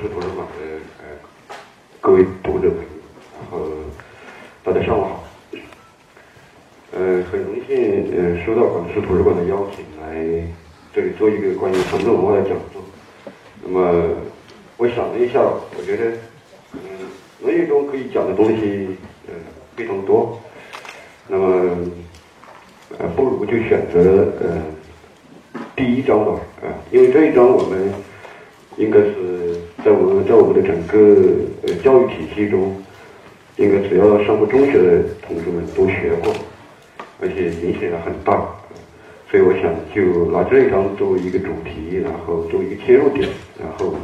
是图书馆的呃各位读者朋友，然后大家上午好。呃，很荣幸呃收到广师图书馆的邀请，来这里做一个关于传统文化的讲座。那么我想了一下，我觉得嗯《论语》中可以讲的东西呃非常多。那么呃不如就选择呃第一章吧，啊，因为这一章我们。应该是在我们在我们的整个呃教育体系中，应该只要上过中学的同志们都学过，而且影响也很大，所以我想就拿这一章作为一个主题，然后作为一个切入点，然后我们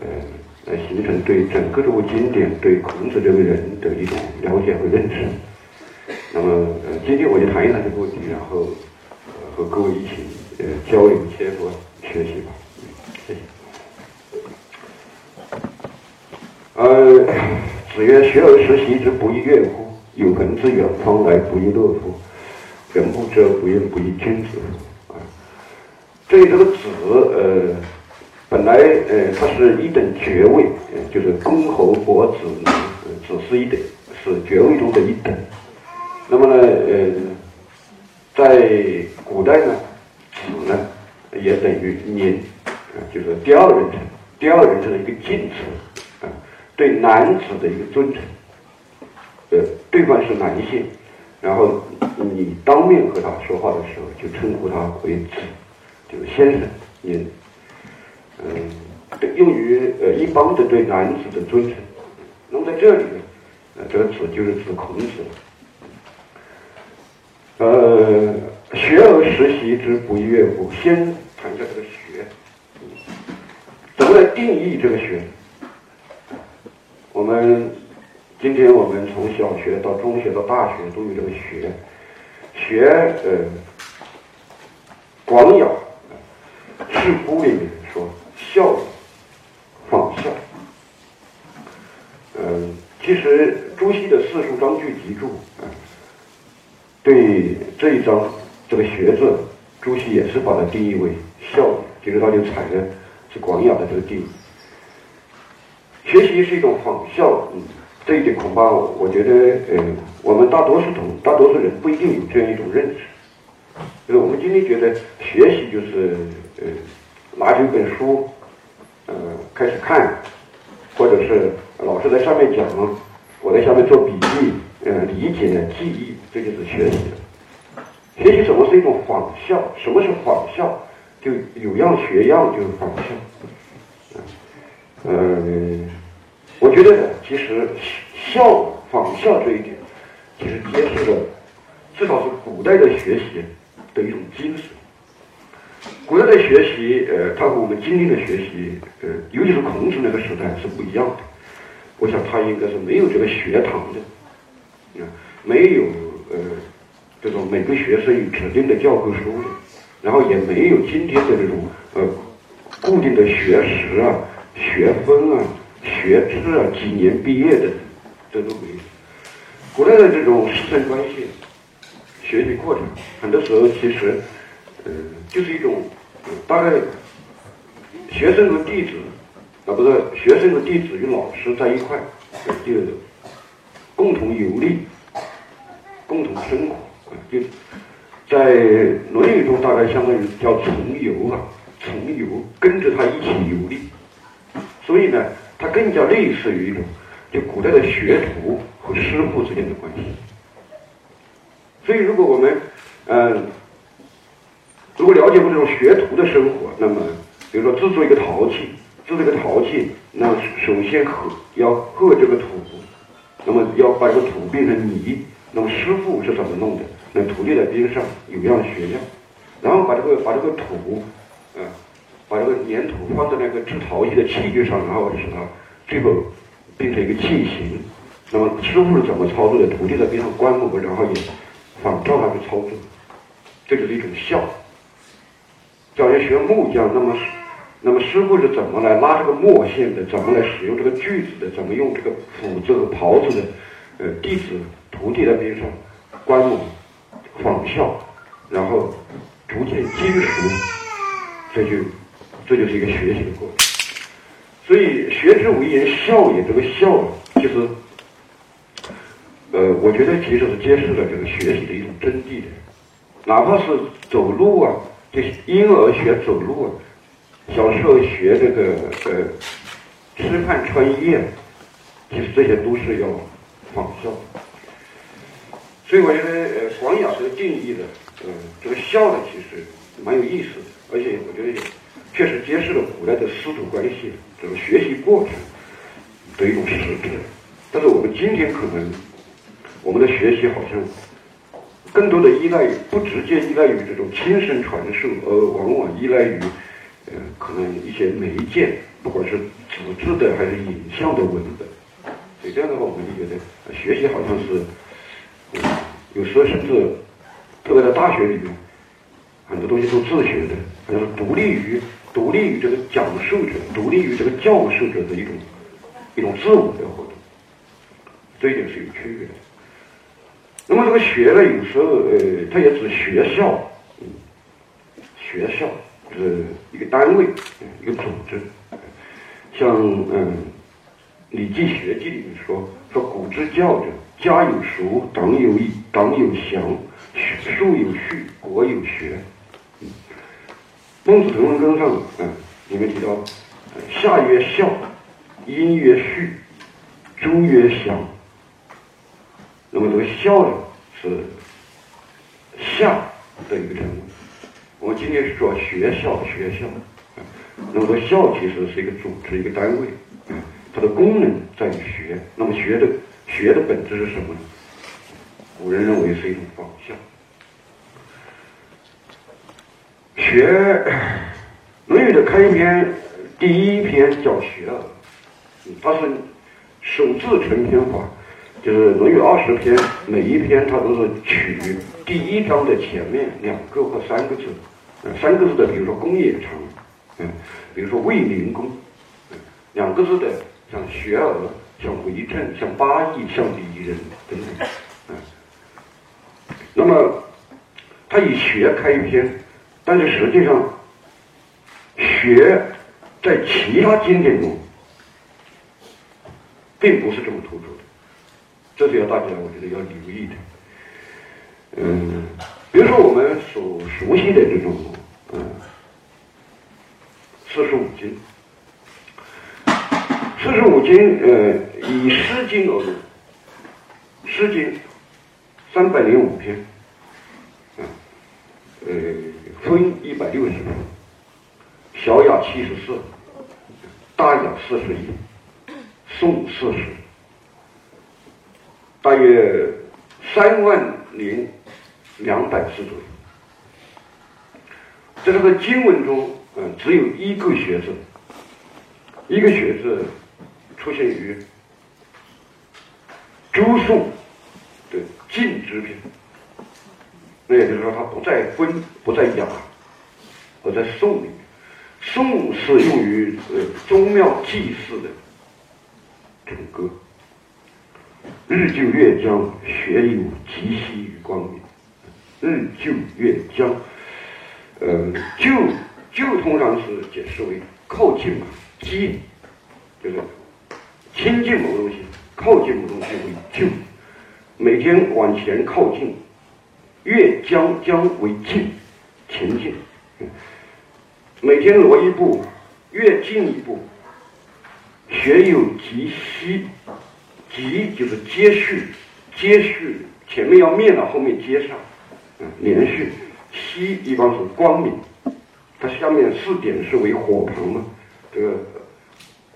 呃来形成对整个这部经典、对孔子这个人的一种了解和认识。那么呃，今天我就谈一谈这个问题，然后和各位一起呃交流、切磋、学习吧。呃，子曰：“学而时习之，不亦说乎？有朋自远方来，不亦乐乎？人不知而不愠，不亦君子乎？”啊，这里这个子，呃，本来呃，它是一等爵位，就是公侯伯子，子是一等，是爵位中的一等。那么呢，呃，在古代呢，子呢也等于年，就是第二人称，第二人称的一个敬词。对男子的一个尊称，呃，对方是男性，然后你当面和他说话的时候，就称呼他为子，就是先生，您，嗯，用于呃一般的对男子的尊称。那么在这里呢，呃，这个子就是指孔子。呃，学而时习之，不亦说乎？先谈一下这个学，怎么来定义这个学？我们今天我们从小学到中学到大学都有这个学，学呃，广雅，是乎里面说孝，仿效。嗯，其实朱熹的《四书章句集注》啊，对这一章这个学字，朱熹也是把它定义为孝，就是他就采的是广雅的这个定义。学习是一种仿效，嗯，这一点恐怕我觉得，呃，我们大多数同大多数人不一定有这样一种认识。就是我们今天觉得学习就是，呃，拿起一本书，呃，开始看，或者是老师在上面讲，我在下面做笔记，呃，理解、记忆，这就是学习。学习什么是一种仿效？什么是仿效？就有样学样，就是仿效。嗯。我觉得呢，其实效仿效这一点，其实揭示了至少是古代的学习的一种精神。古代的学习，呃，它和我们今天的学习，呃，尤其是孔子那个时代是不一样的。我想他应该是没有这个学堂的，啊，没有呃这种每个学生有指定的教科书的，然后也没有今天的这种呃固定的学时啊、学分啊。学制啊，几年毕业的，这都没有。古代的这种师生关系、学习过程，很多时候其实，呃，就是一种大概学生和弟子啊，不是学生和弟子与老师在一块，就共同游历、共同生活啊，就在《论语》中大概相当于叫从游啊，从游，跟着他一起游历。所以呢。它更加类似于一种，就古代的学徒和师傅之间的关系。所以，如果我们，嗯，如果了解过这种学徒的生活，那么，比如说制作一个陶器，制作一个陶器，那首先和要和这个土，那么要把这个土变成泥，那么师傅是怎么弄的？那徒弟在边上有样学样，然后把这个把这个土，嗯。把这个粘土放在那个制陶器的器具上，然后使它最后变成一个器型。那么师傅是怎么操作的？徒弟在边上观摩，然后也仿照他去操作。这就是一种孝。教人学木匠，那么那么师傅是怎么来拉这个墨线的？怎么来使用这个锯子的？怎么用这个斧子和刨子的？呃，弟子徒弟在边上观摩仿效，然后逐渐精熟，这就。这就是一个学习的过程，所以学之为言笑也，这个笑其实，呃，我觉得其实是揭示了这个学习的一种真谛的。哪怕是走路啊，这婴儿学走路啊，小时候学这个呃吃饭穿衣啊，其实这些都是要仿效。所以我觉得呃广雅这个定义的，嗯，这个笑呢，其实蛮有意思的，而且我觉得也确实揭示了古代的师徒关系这种学习过程的一种实质。但是我们今天可能我们的学习好像。更多的依赖于不直接依赖于这种亲身传授，而往往依赖于，呃，可能一些媒介，不管是纸质的还是影像的文本。所以这样的话，我们就觉得学习好像是，有时候甚至，特别在大学里面，很多东西都自学的，好像是独立于独立于这个讲授者，独立于这个教授者的一种一种自我的活动。这一点是有区别的。那么这个学呢，有时候呃，它也指学校，嗯，学校是一个单位，一个组织。像嗯，《礼记学记》里面说说古之教者，家有塾，党有义，党有祥，术有序，国有学。《孟子滕文阁》上嗯里面提到，夏曰孝，殷曰序，周曰祥。那么这个孝呢，是下的一个称呼。我们今天是说学校，学校。那么说校其实是一个组织，一个单位。它的功能在于学。那么学的学的本质是什么呢？古人认为是一种方向。学《论语》的开篇第一篇叫《学而》，它是首字成篇法。就是《论语》二十篇，每一篇它都是取第一章的前面两个或三个字，三个字的，比如说“公冶长”，嗯，比如说“卫灵公”，嗯，两个字的像“学而”、像“为政”、像“八义”、像“礼仁”等等，嗯，那么他以学开篇，但是实际上，学在其他经典中并不是这么突出的。这是要大家，我觉得要留意的。嗯，比如说我们所熟悉的这种，嗯，四书五经。四书五经，呃，以《诗经》而论，《诗经》三百零五篇，啊，呃，分一百六十篇，小雅七十四，大雅四十一，颂四十。大约三万零两百字左右。在这个经文中，嗯，只有一个学字，一个学字出现于周颂的晋之篇。那也就是说，它不在分，不在雅，而在颂里面。颂是用于呃宗庙祭祀的这种歌。日就月将，学有极兮于光明。日就月将，呃，就就通常是解释为靠近嘛，近，就是亲近某东西，靠近某东西为就。每天往前靠近，越将将为近，前进。每天挪一步，越进一步，学有极兮。急就是接续，接续前面要灭了，后面接上，嗯，连续。息一般是光明，它下面四点是为火旁嘛，这个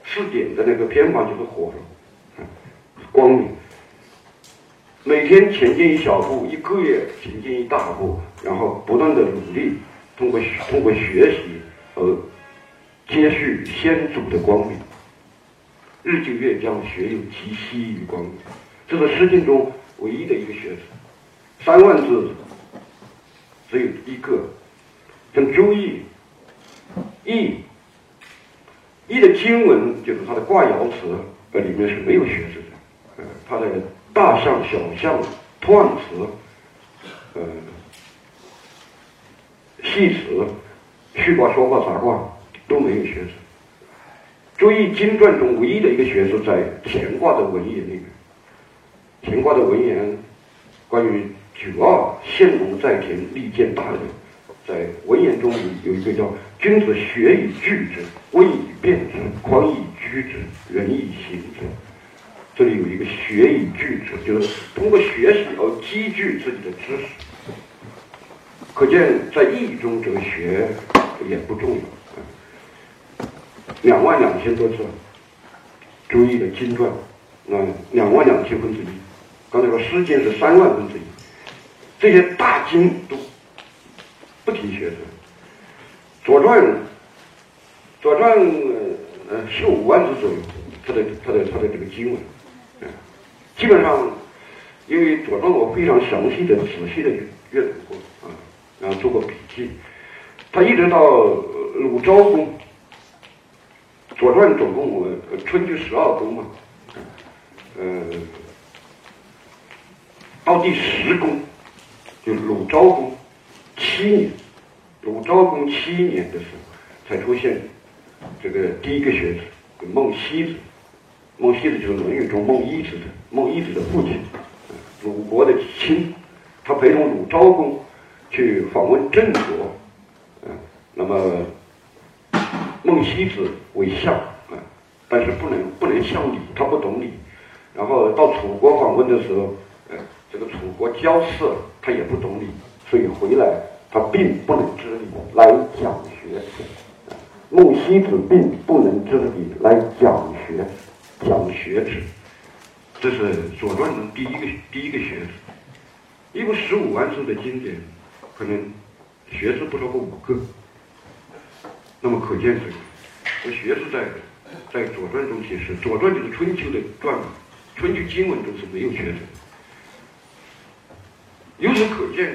四点的那个偏旁就是火，嗯，光明。每天前进一小步，一个月前进一大步，然后不断的努力，通过通过学习而接续先祖的光明。日就月将，学有其息于光明。这是《诗经》中唯一的一个学字，三万字只有一个。像《周易》，易，易的经文就是它的卦爻辞，呃，里面是没有学字的。呃，它的大象、小象、断词，呃，细词、序卦、说卦、杂卦都没有学。注意《经传》中唯一的一个学说在乾卦的文言里面。乾卦的文言关于九二献龙在田，利见大人，在文言中有有一个叫“君子学以聚之，温以变之，宽以居之，仁以行之”。这里有一个“学以聚之”，就是通过学习而积聚自己的知识。可见在意义中，这个“学”也不重要。两万两千多字，注意的经传，啊，两万两千分之一。刚才说《诗经》是三万分之一，这些大经都不提学生。左传》《左传》呃十五万字左右，它的它的它的这个经文，基本上因为《左传》我非常详细的、仔细的阅读过啊，然后做过笔记。他一直到鲁昭公，《左传》总共呃春秋十二公嘛，呃。到第十宫，就鲁昭公七年，鲁昭公七年的时候，才出现这个第一个学子孟西子。孟西子就是《论语》中孟伊子的孟伊子的父亲，鲁国的亲，他陪同鲁昭公去访问郑国，嗯，那么孟西子为相，啊，但是不能不能相礼，他不懂礼，然后到楚国访问的时候。这个楚国交涉，他也不懂礼，所以回来他并不能知礼来讲学。孟西子并不能知礼来讲学，讲学之。这是《左传》中第一个第一个学子。一部十五万字的经典，可能学字不超过五个。那么可见这个，这学字在在《左传》中解释，《左传》就是春秋的传，春秋经文中是没有学者。由此可见，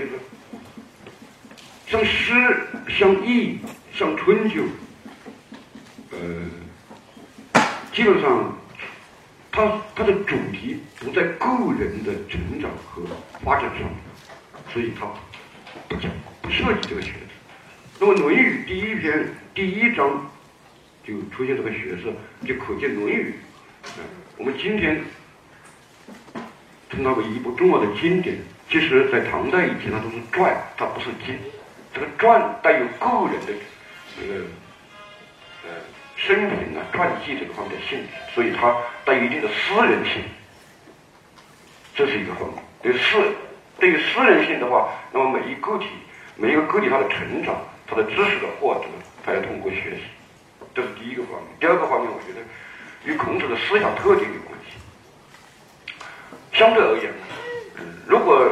就是像诗、像易、像春秋，呃，基本上，它它的主题不在个人的成长和发展上，所以它不讲不涉及这个学子。那么《论语》第一篇第一章就出现这个学色，就可见《论语》我们今天称它为一部重要的经典。其实，在唐代以前，它都是传，它不是经。这个传带有个人的这个呃生平啊、传记这个方面的性质，所以它带有一定的私人性。这是一个方面。对私对于私人性的话，那么每一个体、每一个个体他的成长、他的知识的获得，他要通过学习，这是第一个方面。第二个方面，我觉得与孔子的思想特点有关系。相对而言。如果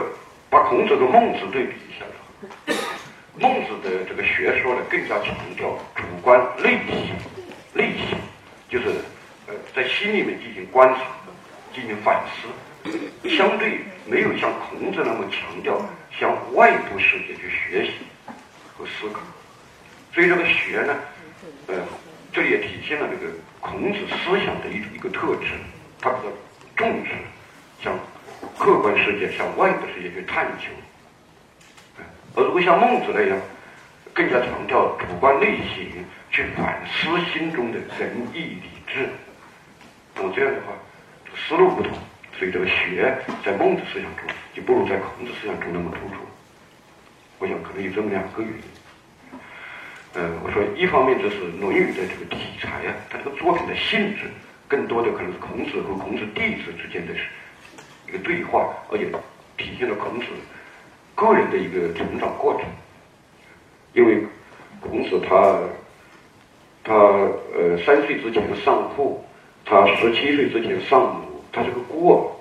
把孔子和孟子对比一下的话，孟子的这个学说呢，更加强调主观内心，内心就是呃在心里面进行观察，进行反思，相对没有像孔子那么强调向外部世界去学习和思考。所以这个学呢，呃，这也体现了这个孔子思想的一一个特质，他比较重视向。客观世界向外部世界去探求，而如果像孟子那样，更加强调主观内心去反思心中的仁义礼智，那么这样的话，思路不同，所以这个学在孟子思想中就不如在孔子思想中那么突出。我想可能有这么两个原因。呃，我说一方面就是《论语》的这个题材啊，它这个作品的性质，更多的可能是孔子和孔子弟子之间的。一个对话，而且体现了孔子个人的一个成长过程。因为孔子他他呃三岁之前丧父，他十七岁之前丧母，他是个孤儿。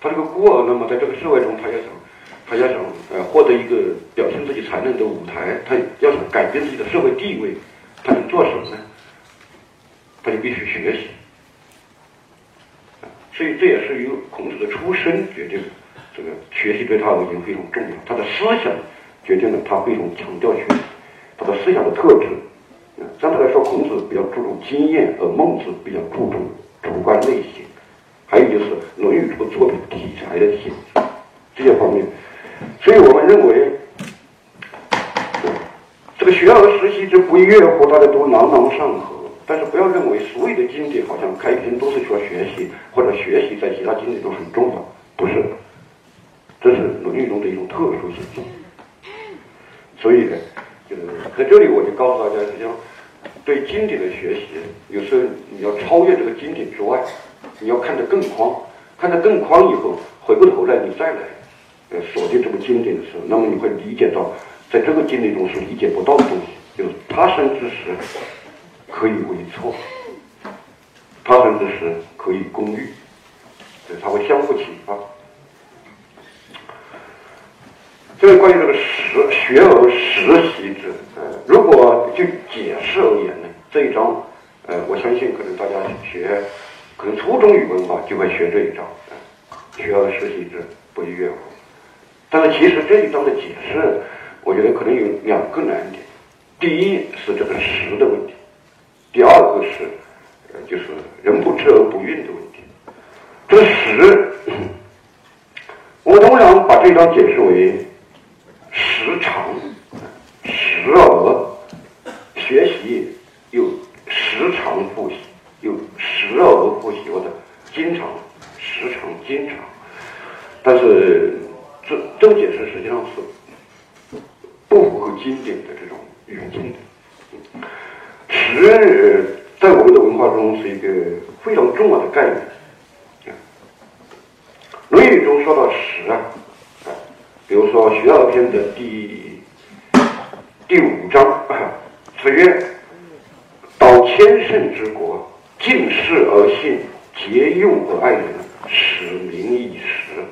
他这个孤儿，那么在这个社会中，他要想他要想呃获得一个表现自己才能的舞台，他要想改变自己的社会地位，他能做什么呢？他就必须学习。所以这也是由孔子的出身决定，这个学习对他而言非常重要。他的思想决定了他非常强调学习，他的思想的特质。相对来说，孔子比较注重经验，而孟子比较注重主观内心。还有就是《论语》这个作品题材的性质这些方面。所以我们认为，这个学而时习之，不亦说乎？大家都朗朗上口。但是不要认为所有的经典好像开篇都是说学习，或者学习在其他经典中很重要，不是。这是《论语》中的一种特殊性。所以呢，就是在这里我就告诉大家，实际上对经典的学习，有时候你要超越这个经典之外，你要看得更宽，看得更宽以后，回过头来你再来呃锁定这个经典的时候，那么你会理解到，在这个经典中是理解不到的东西，就是他生之时可以为错，他生之时可以攻玉，对，它会相互启发。这个关于这个实学而实习之，呃，如果就解释而言，这一章，呃，我相信可能大家学，可能初中语文吧就会学这一章，学而时习之，不亦乐乎？但是其实这一章的解释，我觉得可能有两个难点，第一是这个时的问题，第二个是，呃，就是人不知而不愠的问题。这个时，我通常把这一章解释为。时常，时而学习，时常复习，又时而复习，或者经常、时常、经常。但是这这个解释实际上是不符合经典的这种语境的。时在我们的文化中是一个非常重要的概念。《论语》中说到时啊。比如说《学而篇》的第第五章，子曰：“天圣之国，敬事而信，节用而爱人，使民以时。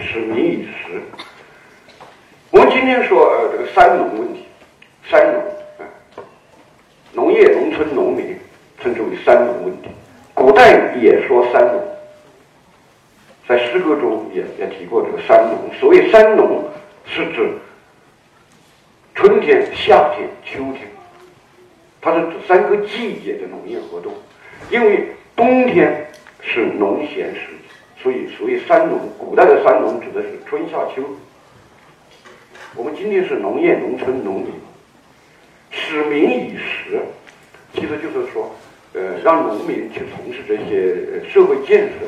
使民以时。”我们今天说呃这个三农问题，三农啊，农业、农村、农民称之为三农问题。古代也说三农。在诗歌中也也提过这个三农。所谓三农，是指春天、夏天、秋天，它是指三个季节的农业活动。因为冬天是农闲时节，所以所谓三农。古代的三农指的是春夏秋。我们今天是农业、农村、农民，使民以食，其实就是说，呃，让农民去从事这些社会建设，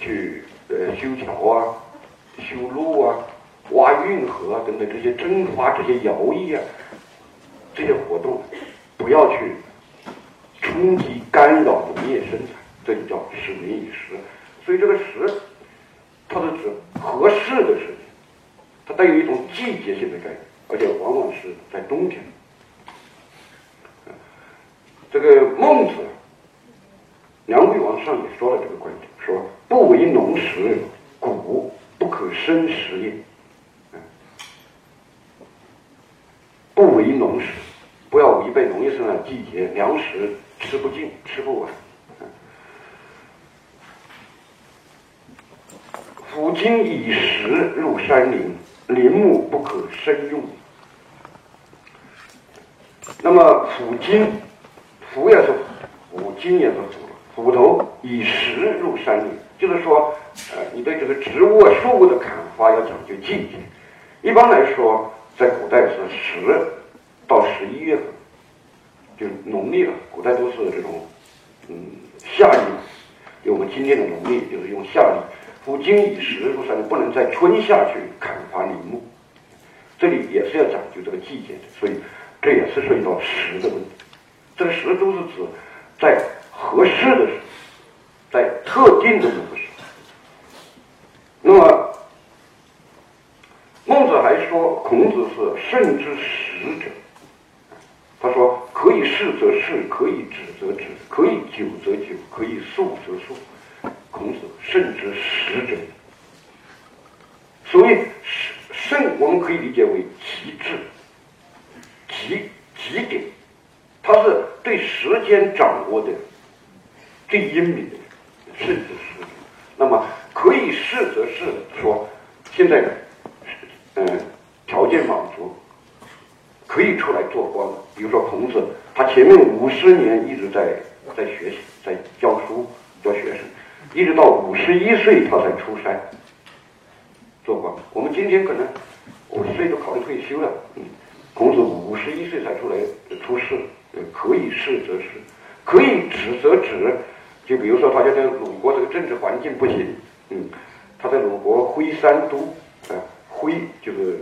去。呃，修桥啊，修路啊，挖运河啊等等这些征发这些徭役啊，这些活动，不要去冲击干扰农业生产，这就叫使民以时。所以这个时，它是指合适的时间，它带有一种季节性的概念，而且往往是在冬天。这个孟子，梁惠王上也说了这个观点，说。不为农时，谷不可生食也。不为农时，不要违背农业生产季节，粮食吃不尽，吃不完。夫今以食入山林，林木不可深用。那么斧金，斧也是斧，金也是斧，斧头以食入山林。就是说，呃，你对这个植物啊、树木的砍伐要讲究季节。一般来说，在古代是十到十一月份，就是农历了。古代都是这种，嗯，夏历，就我们今天的农历就是用夏历。夫今以时入山，不能在春夏去砍伐林木。这里也是要讲究这个季节的，所以这也是涉及到时的问题。这个时都是指在合适的时。在特定的某个时候，那么孟子还说，孔子是圣之时者。他说：“可以事则事，可以止则止，可以久则久，可以速则速。”孔子圣之时者。所谓圣，我们可以理解为极致、极极点，它是对时间掌握的最英明的。甚至是，那么可以是则是说，现在，嗯，条件满足，可以出来做官。比如说孔子，他前面五十年一直在在学习，在教书教学生，一直到五十一岁他才出山做官。我们今天可能五十岁都考虑退休了，嗯，孔子五十一岁才出来出仕，可以是则是。可以止则止，就比如说他觉得鲁国这个政治环境不行，嗯，他在鲁国挥三都，啊，挥就是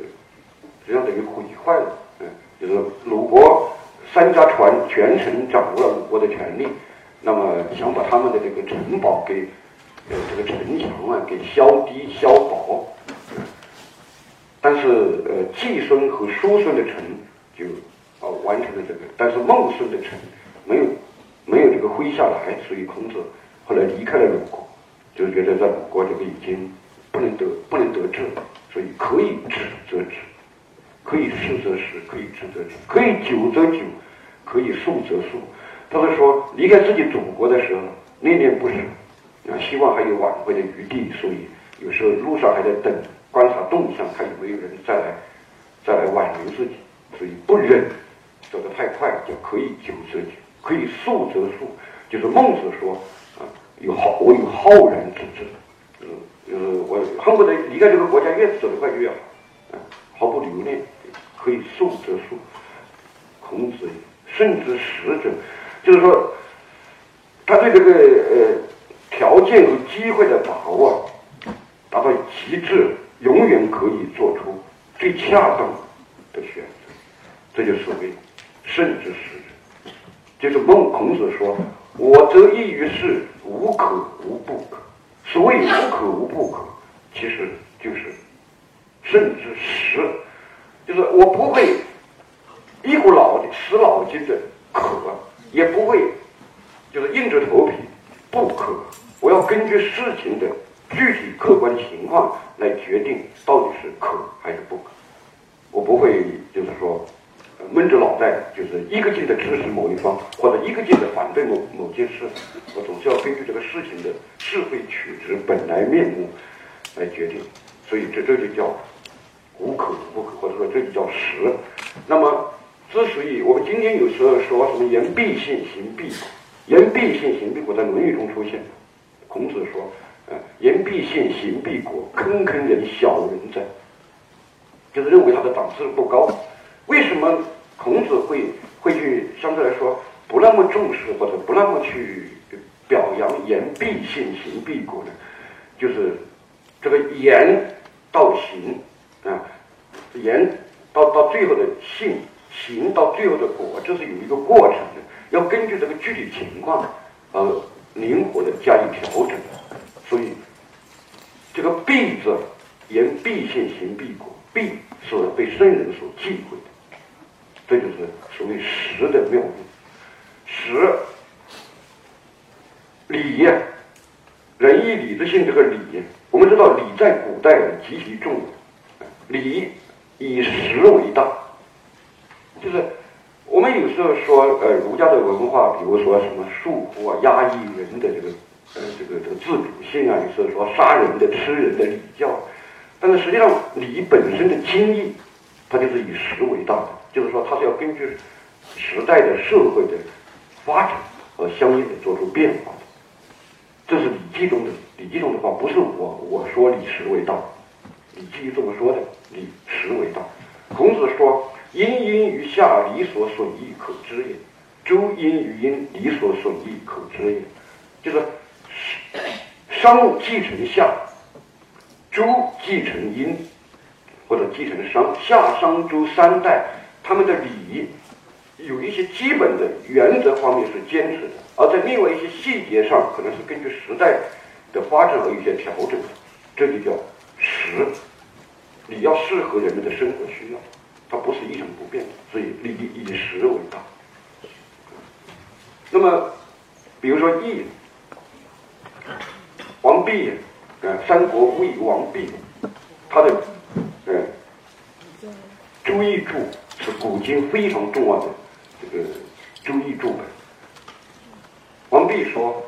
实际上等于毁坏了，就是鲁国三家传全程掌握了鲁国的权力，那么想把他们的这个城堡给，呃，这个城墙啊给削低削薄，但是呃季孙和叔孙的城就啊完成了这个，但是孟孙的城没有没有这个挥下来，所以孔子后来离开了鲁国，就觉得在鲁国这个已经不能得不能得志，所以可以止则止。可以实则实，可以知则知，可以久则久，可以速则速。他是说，离开自己祖国的时候，念念不舍，啊，希望还有挽回的余地，所以有时候路上还在等，观察动向，看有没有人再来，再来挽留自己，所以不忍走得太快，就可以久则久，可以速则速。就是孟子说，啊，有好，我有浩然之志，嗯，就是我恨不得离开这个国家越走得快越好，啊，毫不留恋。可以速则速，孔子甚至实者，就是说，他对这个呃条件和机会的把握达到极致，永远可以做出最恰当的选择，这就所谓甚至实者。就是孟孔子说：“我则异于事，无可无不可。”所谓无可无不可，其实就是甚至实。就是我不会一股脑的死脑筋的可，也不会就是硬着头皮不可。我要根据事情的具体客观情况来决定到底是可还是不可。我不会就是说闷着脑袋，就是一个劲的支持某一方，或者一个劲的反对某某件事。我总是要根据这个事情的是非曲直、本来面目来决定。所以这这就叫。无可不可，或者说这就叫实。那么，之所以我们今天有时候说什么言必信，行必果，言必信，行必果，在《论语》中出现。孔子说：“呃，言必信，行必果，坑坑人，小人哉。”就是认为他的档次不高。为什么孔子会会去相对来说不那么重视，或者不那么去表扬言必信，行必果呢？就是这个言到行。啊，言到到最后的信，行到最后的果，这是有一个过程的，要根据这个具体情况而灵活的加以调整。所以，这个必字，言必信，行必果，必是被圣人所忌讳的，这就是所谓实的妙用。实，礼，仁义礼智信这个礼，我们知道礼在古代极其重要。礼以实为大，就是我们有时候说，呃，儒家的文化，比如说什么束缚啊、压抑人的这个，呃，这个这个自主性啊，有时候说杀人的、吃人的礼教，但是实际上礼本身的精义，它就是以实为大的，就是说它是要根据时代的社会的发展而相应的做出变化的。这是《礼记》中的《礼记》中的话，不是我我说以实为大。礼记这么说的，礼实为大。孔子说：“殷殷于夏，礼所损益，可知也；周殷于殷，礼所损益，可知也。”就是商继承夏，周继承殷，或者继承商。夏、商、周三代，他们的礼有一些基本的原则方面是坚持的，而在另外一些细节上，可能是根据时代的发展而有些调整。这就叫。实，你要适合人们的生活需要，它不是一成不变的，所以礼以实为大。那么，比如说义，王弼，呃，三国魏王弼，他的，呃，周易注是古今非常重要的这个周易注本。王弼说：“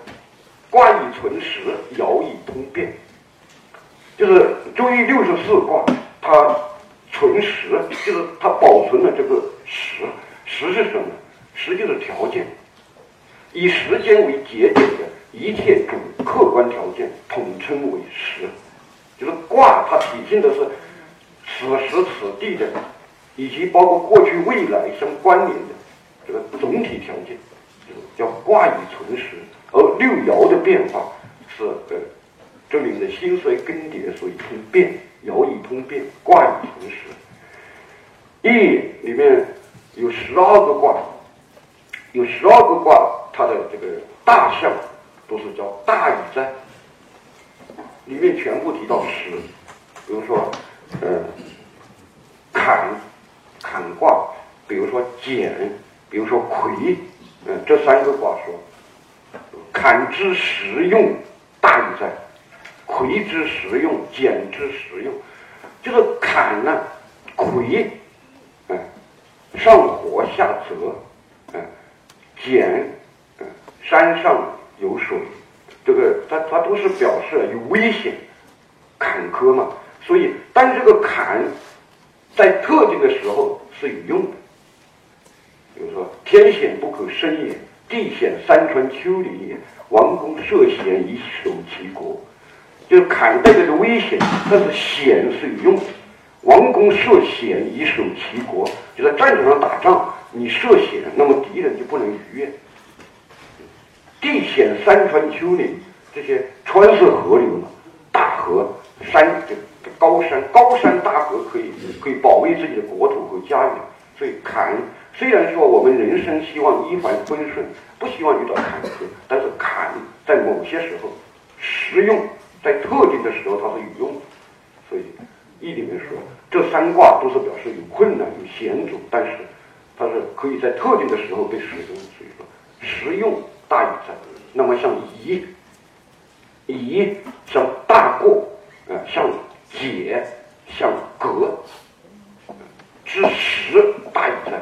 卦以存实，爻以通变。”就是《周易》六十四卦，它存实，就是它保存了这个实。实是什么？实就是条件，以时间为节点的一切主客观条件，统称为实。就是卦，它体现的是此时此地的，以及包括过去未来相关联的这个总体条件。叫卦以存实，而六爻的变化是呃，证明的心衰更迭，所以通变，爻以通变，卦以成实。易里面有十二个卦，有十二个卦，它的这个大象都是叫大禹在，里面全部提到实，比如说，呃，坎，坎卦，比如说简，比如说魁，嗯，这三个卦说，坎之实用，魁之实用，简之实用，就是坎呢，魁。上火下泽，嗯，简，嗯，山上有水，这个它它都是表示有危险、坎坷嘛。所以，但这个坎在特定的时候是有用的。比如说，天险不可生也，地险山川丘陵也，王公涉险以守其国。就是坎代表着危险，但是险是有用的。王公涉险以守其国，就在战场上打仗，你涉险，那么敌人就不能逾越。地险山川丘陵，这些川是河流嘛，大河山就高山，高山大河可以可以保卫自己的国土和家园。所以坎，虽然说我们人生希望一帆风顺，不希望遇到坎坷，但是坎在某些时候实用，在特定的时候它是有用的，所以。易里面说，这三卦都是表示有困难、有险阻，但是它是可以在特定的时候被使用。所以说，实用大于在。那么像宜，宜像大过，呃，像解，像革，之实大于在。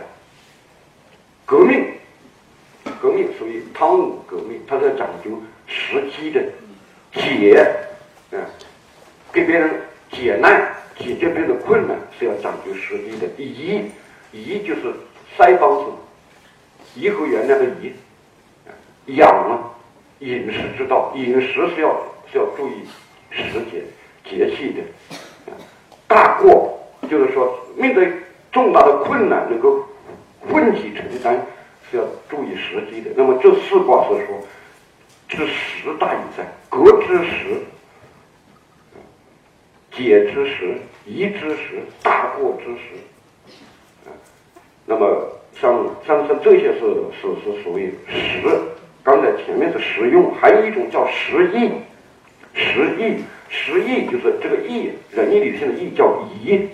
革命，革命属于汤武革命，它是讲究时机的。解，嗯，给别人解难。解决别人的困难是要讲究时机的。宜，宜就是腮帮子，颐和园那个宜，养，饮食之道，饮食是要是要注意时节节气的。大过就是说，面对重大的困难能够奋起承担，是要注意时机的。那么这四卦是说，之时大于在，革之时。解之时，疑之时，大过之时，啊那么像像像这些是是是属于实，刚才前面是实用，还有一种叫实义，实义，实义就是这个义，仁义礼智的义叫义，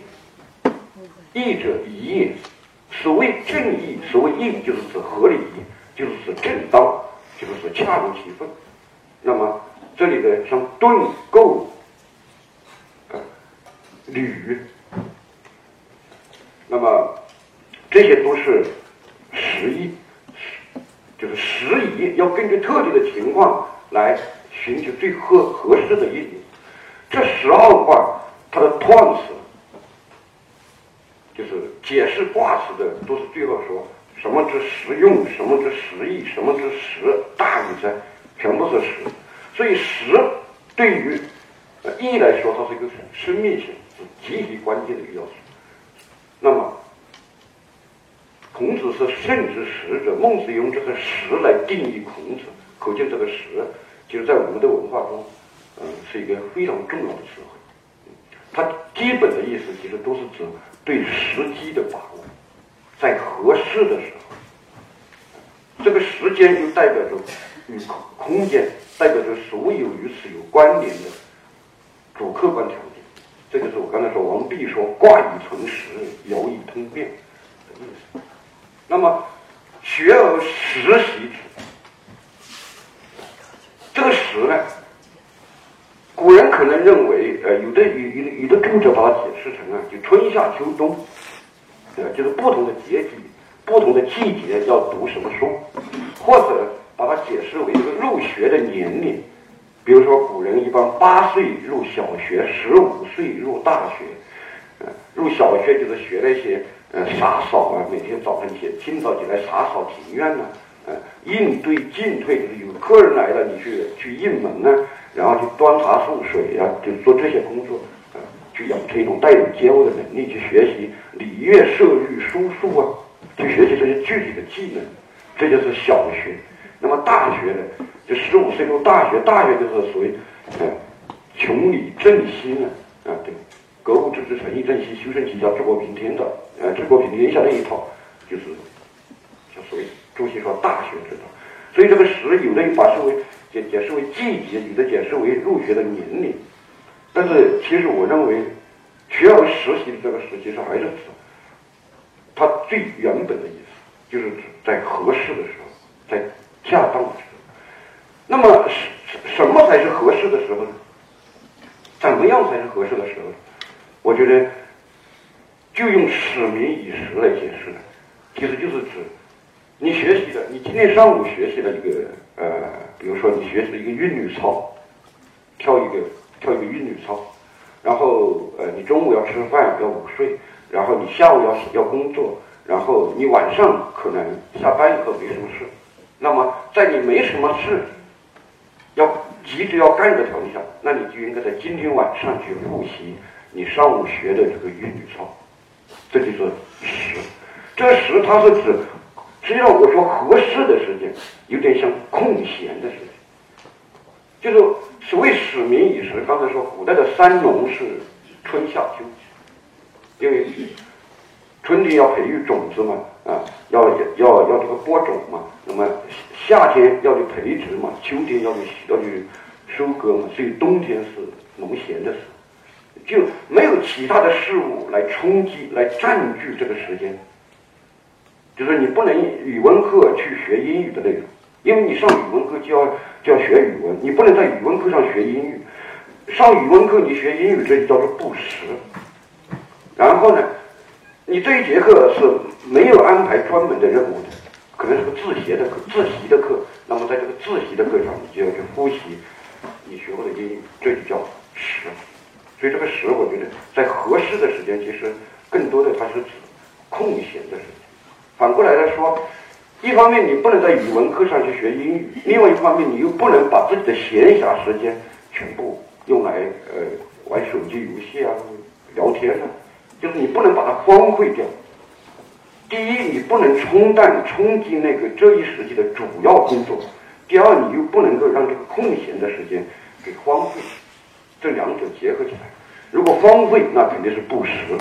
义者义，所谓正义，所谓义就是指合理，就是指正当，就是指恰如其分。那么这里的像盾构。铝，那么这些都是时宜，就是时宜，要根据特定的情况来寻求最合合适的一点。这十二卦它的断词，就是解释卦词的，都是最后说什么之实用，什么之实意，什么之实大于在，全部是实。所以实对于那意义来说，它是一个生命性。极其关键的一个要素。那么，孔子是圣之实者，孟子用这个时来定义孔子，可见这个时，就是在我们的文化中，嗯，是一个非常重要的词汇。它基本的意思其实都是指对时机的把握，在合适的时候，这个时间就代表着与空空间，代表着所有与此有关联的主客观条件。这就是我刚才说王弼说“卦以存实，爻以通变”的意思。那么“学而时习之”，这个“时”呢，古人可能认为，呃，有的有有有的读者把它解释成啊，就春夏秋冬，呃，就是不同的节气、不同的季节要读什么书，或者把它解释为这个入学的年龄。比如说，古人一般八岁入小学，十五岁入大学。嗯，入小学就是学那些呃洒扫啊，每天早晨起清早起来洒扫庭院呐，嗯，应对进退就是有客人来了，你去去应门啊，然后去端茶送水啊，就做这些工作，啊，去养成一种待人接物的能力，去学习礼乐射御书数啊，去学习这些具体的技能。这就是小学。那么大学呢，就十五岁读大学，大学就是所谓，呃，穷理正心啊，啊对，格物致知，诚意正心，修身齐家，治国平天的，呃，治国平天下那一套，就是，就所谓朱熹说大学之道。所以这个时，有的把视为解解释为季节，有的解释为入学的年龄。但是其实我认为，学而时习的这个时，其实还是指它最原本的意思，就是指在合适的时候，在。恰当的，那么什什么才是合适的时候呢？怎么样才是合适的时候呢？我觉得就用使民以时来解释了，其实就是指你学习的，你今天上午学习了一个呃，比如说你学习了一个韵律操，跳一个跳一个韵律操，然后呃，你中午要吃饭要午睡，然后你下午要要工作，然后你晚上可能下班以后没什么事。那么，在你没什么事要急着要干的条件下，那你就应该在今天晚上去复习你上午学的这个韵律操，这就是时。这个时它是指，实际上我说合适的时间，有点像空闲的时间，就是所谓使民以时。刚才说古代的三农是春夏秋，因为春天要培育种子嘛，啊，要要要这个播种嘛。那么夏天要去培植嘛，秋天要去要去收割嘛，所以冬天是农闲的时候，就没有其他的事物来冲击、来占据这个时间。就是你不能语文课去学英语的内容，因为你上语文课就要就要学语文，你不能在语文课上学英语。上语文课你学英语，这就叫做不时。然后呢，你这一节课是没有安排专门的任务的。可能是个自习的课，自习的课。那么在这个自习的课上，你就要去复习你学过的英语，这就叫时。所以这个时，我觉得在合适的时间，其实更多的它是指空闲的时间。反过来来说，一方面你不能在语文课上去学英语，另外一方面你又不能把自己的闲暇时间全部用来呃玩手机游戏啊、聊天啊，就是你不能把它荒废掉。第一，你不能冲淡、冲击那个这一时期的主要工作；第二，你又不能够让这个空闲的时间给荒废。这两者结合起来，如果荒废，那肯定是不实；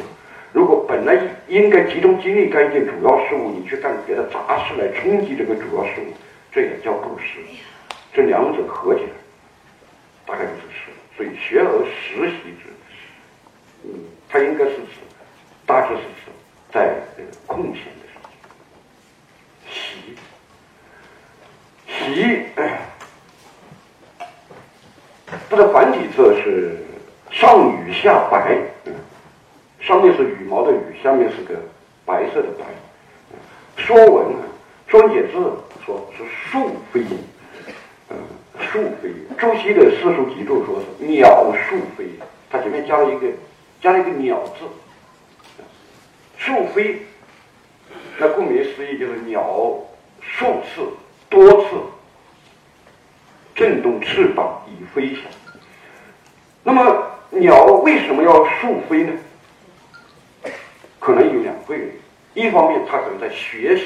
如果本来应该集中精力干一件主要事务，你去干别的杂事来冲击这个主要事务，这也叫不实。这两者合起来，大概就是实。所以学而时习之，嗯，它应该是指，大致是指。在这个空闲的时间，习习，它的繁体字是上羽下白，上面是羽毛的羽，下面是个白色的白。说文啊，说文解字说是树飞，嗯，树飞。朱熹的四书集注说是鸟树飞，它前面加了一个加了一个鸟字。数飞，那顾名思义就是鸟数次、多次震动翅膀以飞翔。那么鸟为什么要数飞呢？可能有两个原因：一方面，它可能在学习，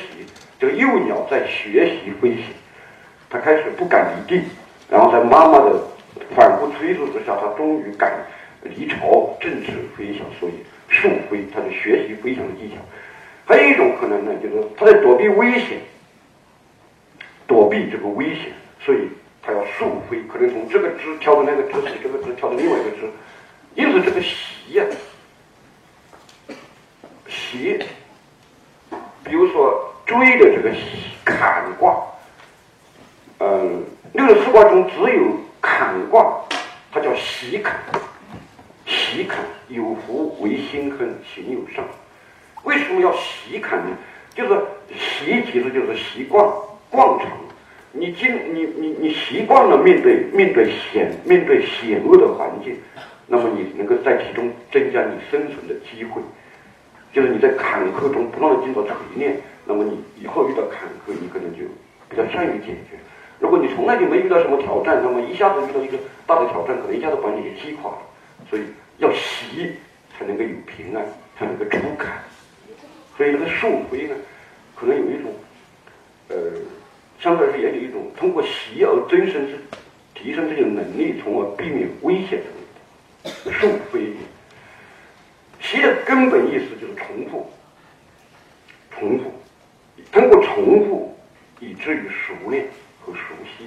这个幼鸟在学习飞行，它开始不敢离地，然后在妈妈的反复催促之下，它终于敢离巢，振翅飞翔。所以。速飞，它的学习飞翔的技巧。还有一种可能呢，就是它在躲避危险，躲避这个危险，所以它要速飞，可能从这个枝跳到那个枝，从这个枝跳到另外一个枝。因此，这个习呀，习，比如说追的这个坎卦，嗯，六十四卦中只有坎卦，它叫习坎。习坎有福为心亨，行有上。为什么要习坎呢？就是习其实就是习惯惯常。你经你你你习惯了面对面对险面对险恶的环境，那么你能够在其中增加你生存的机会。就是你在坎坷中不断的经过锤炼，那么你以后遇到坎坷，你可能就比较善于解决。如果你从来就没遇到什么挑战，那么一下子遇到一个大的挑战，可能一下子把你给击垮了。所以。要习才能够有平安，才能够出坎。所以这个受飞呢，可能有一种，呃，相对来说也有一种通过习而增生之提升这种能力，从而避免危险的术非也。习的根本意思就是重复，重复，通过重复以至于熟练和熟悉。